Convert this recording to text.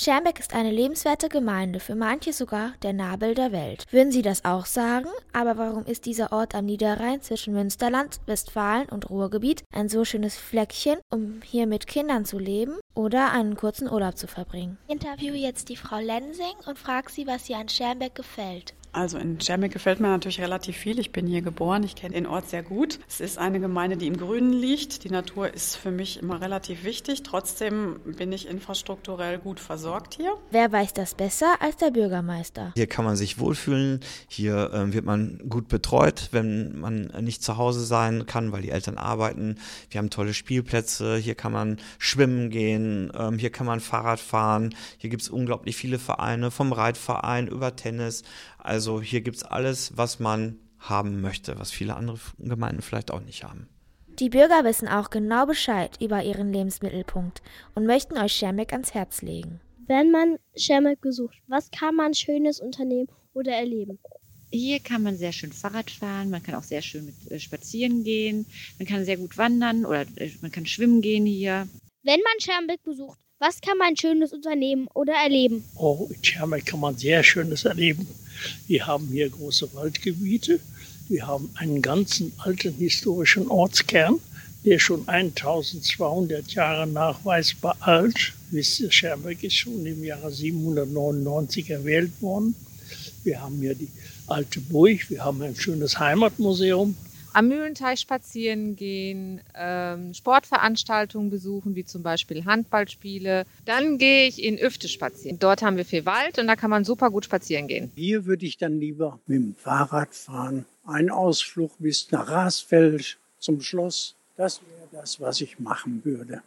Schermbeck ist eine lebenswerte Gemeinde, für manche sogar der Nabel der Welt. Würden Sie das auch sagen? Aber warum ist dieser Ort am Niederrhein zwischen Münsterland, Westfalen und Ruhrgebiet ein so schönes Fleckchen, um hier mit Kindern zu leben oder einen kurzen Urlaub zu verbringen? Ich interviewe jetzt die Frau Lensing und frage sie, was ihr an Schermbeck gefällt. Also in Schermbeck gefällt mir natürlich relativ viel. Ich bin hier geboren, ich kenne den Ort sehr gut. Es ist eine Gemeinde, die im Grünen liegt. Die Natur ist für mich immer relativ wichtig. Trotzdem bin ich infrastrukturell gut versorgt hier. Wer weiß das besser als der Bürgermeister? Hier kann man sich wohlfühlen. Hier äh, wird man gut betreut, wenn man nicht zu Hause sein kann, weil die Eltern arbeiten. Wir haben tolle Spielplätze. Hier kann man schwimmen gehen. Ähm, hier kann man Fahrrad fahren. Hier gibt es unglaublich viele Vereine, vom Reitverein über Tennis. Also hier gibt es alles, was man haben möchte, was viele andere Gemeinden vielleicht auch nicht haben. Die Bürger wissen auch genau Bescheid über ihren Lebensmittelpunkt und möchten euch Schermeck ans Herz legen. Wenn man Schermeck besucht, was kann man Schönes unternehmen oder erleben? Hier kann man sehr schön Fahrrad fahren, man kann auch sehr schön mit äh, spazieren gehen, man kann sehr gut wandern oder äh, man kann schwimmen gehen hier. Wenn man Schermbeck besucht, was kann man Schönes unternehmen oder erleben? Oh, in Schermbeck kann man sehr Schönes erleben. Wir haben hier große Waldgebiete. Wir haben einen ganzen alten historischen Ortskern, der schon 1200 Jahre nachweisbar alt. Ihr, Schermbeck ist schon im Jahre 799 erwählt worden. Wir haben hier die alte Burg, wir haben ein schönes Heimatmuseum, am Mühlenteich spazieren gehen, ähm, Sportveranstaltungen besuchen, wie zum Beispiel Handballspiele. Dann gehe ich in Üfte spazieren. Dort haben wir viel Wald und da kann man super gut spazieren gehen. Hier würde ich dann lieber mit dem Fahrrad fahren. Ein Ausflug bis nach Rasfeld zum Schloss. Das wäre das, was ich machen würde.